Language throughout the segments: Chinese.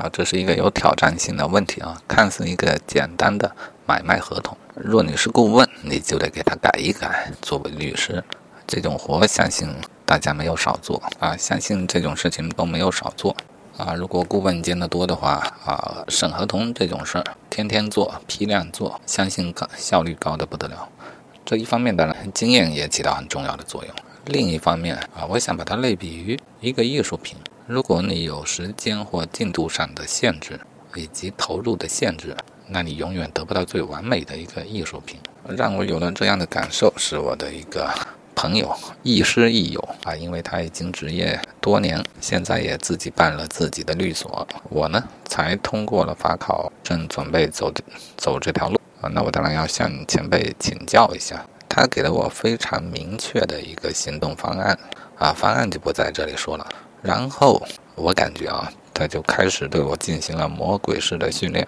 啊，这是一个有挑战性的问题啊，看似一个简单的买卖合同，若你是顾问，你就得给他改一改。作为律师，这种活相信大家没有少做啊，相信这种事情都没有少做啊。如果顾问见得多的话啊，审合同这种事儿天天做，批量做，相信高效率高的不得了。这一方面当然经验也起到很重要的作用，另一方面啊，我想把它类比于一个艺术品。如果你有时间或进度上的限制，以及投入的限制，那你永远得不到最完美的一个艺术品。让我有了这样的感受，是我的一个朋友，亦师亦友啊，因为他已经执业多年，现在也自己办了自己的律所。我呢，才通过了法考，正准备走走这条路啊。那我当然要向前辈请教一下，他给了我非常明确的一个行动方案啊，方案就不在这里说了。然后我感觉啊，他就开始对我进行了魔鬼式的训练。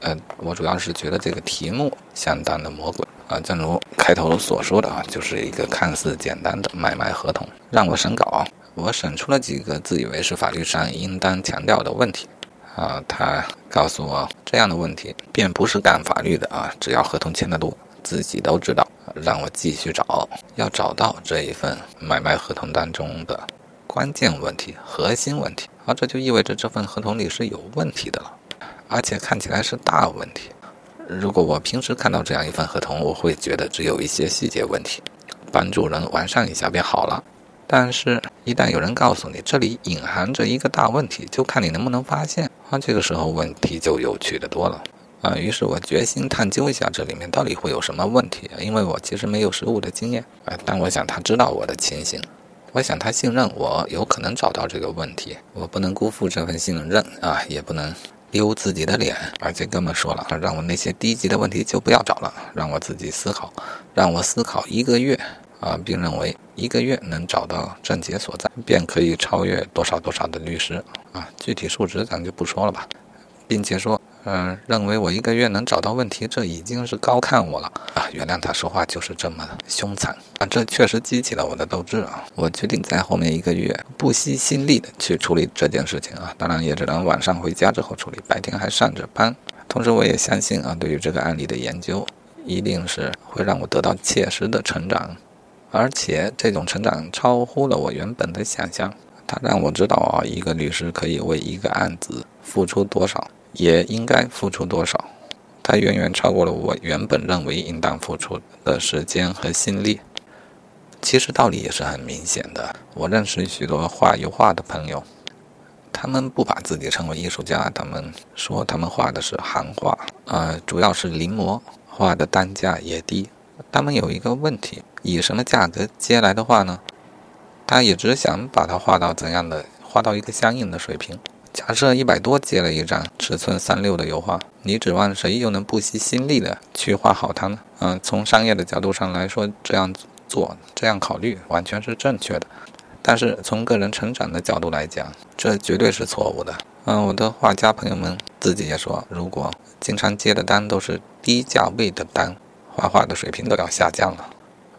呃，我主要是觉得这个题目相当的魔鬼啊，正如开头所说的啊，就是一个看似简单的买卖合同，让我审稿。我审出了几个自以为是法律上应当强调的问题啊，他告诉我这样的问题便不是干法律的啊，只要合同签得多，自己都知道，让我继续找，要找到这一份买卖合同当中的。关键问题、核心问题，而这就意味着这份合同里是有问题的了，而且看起来是大问题。如果我平时看到这样一份合同，我会觉得只有一些细节问题，帮助人完善一下便好了。但是，一旦有人告诉你这里隐含着一个大问题，就看你能不能发现。啊，这个时候问题就有趣的多了。啊，于是我决心探究一下这里面到底会有什么问题，因为我其实没有实务的经验。啊，但我想他知道我的情形。我想他信任我，有可能找到这个问题，我不能辜负这份信任啊，也不能丢自己的脸。而且哥们说了，让我那些低级的问题就不要找了，让我自己思考，让我思考一个月啊，并认为一个月能找到症结所在，便可以超越多少多少的律师啊，具体数值咱就不说了吧，并且说。嗯，认为我一个月能找到问题，这已经是高看我了啊！原谅他说话就是这么凶残啊！这确实激起了我的斗志啊！我决定在后面一个月不惜心力的去处理这件事情啊！当然也只能晚上回家之后处理，白天还上着班。同时，我也相信啊，对于这个案例的研究，一定是会让我得到切实的成长，而且这种成长超乎了我原本的想象。他让我知道啊，一个律师可以为一个案子付出多少。也应该付出多少？它远远超过了我原本认为应当付出的时间和心力。其实道理也是很明显的。我认识许多画油画的朋友，他们不把自己称为艺术家，他们说他们画的是行画，呃，主要是临摹，画的单价也低。他们有一个问题：以什么价格接来的画呢？他也只想把它画到怎样的，画到一个相应的水平。假设一百多接了一张尺寸三六的油画，你指望谁又能不惜心力的去画好它呢？嗯，从商业的角度上来说，这样做、这样考虑完全是正确的。但是从个人成长的角度来讲，这绝对是错误的。嗯，我的画家朋友们自己也说，如果经常接的单都是低价位的单，画画的水平都要下降了。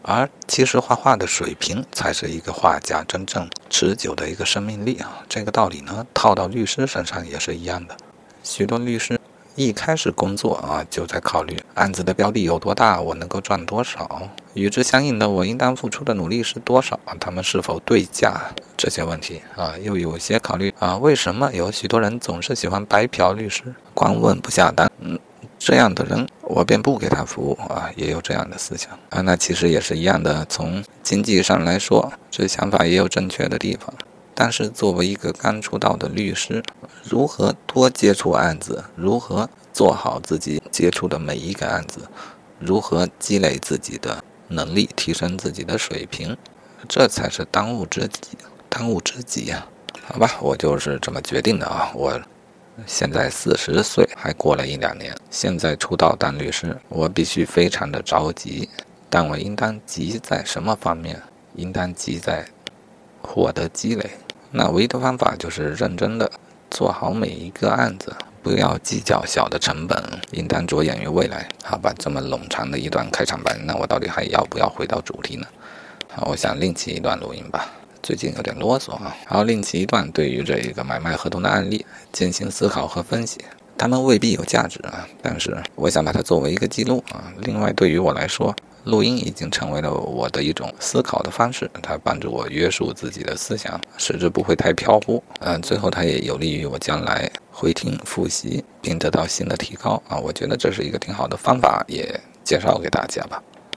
而其实画画的水平才是一个画家真正持久的一个生命力啊！这个道理呢，套到律师身上也是一样的。许多律师一开始工作啊，就在考虑案子的标的有多大，我能够赚多少，与之相应的我应当付出的努力是多少，他们是否对价这些问题啊，又有些考虑啊，为什么有许多人总是喜欢白嫖律师，光问不下单？嗯。这样的人，我便不给他服务啊！也有这样的思想啊，那其实也是一样的。从经济上来说，这想法也有正确的地方。但是作为一个刚出道的律师，如何多接触案子，如何做好自己接触的每一个案子，如何积累自己的能力，提升自己的水平，这才是当务之急。当务之急呀！好吧，我就是这么决定的啊！我。现在四十岁，还过了一两年。现在出道当律师，我必须非常的着急。但我应当急在什么方面？应当急在获得积累。那唯一的方法就是认真的做好每一个案子，不要计较小的成本，应当着眼于未来。好吧，这么冗长的一段开场白，那我到底还要不要回到主题呢？好，我想另起一段录音吧。最近有点啰嗦啊，然后另起一段对于这一个买卖合同的案例进行思考和分析。他们未必有价值啊，但是我想把它作为一个记录啊。另外，对于我来说，录音已经成为了我的一种思考的方式，它帮助我约束自己的思想，使之不会太飘忽。嗯，最后它也有利于我将来回听复习，并得到新的提高啊。我觉得这是一个挺好的方法，也介绍给大家吧。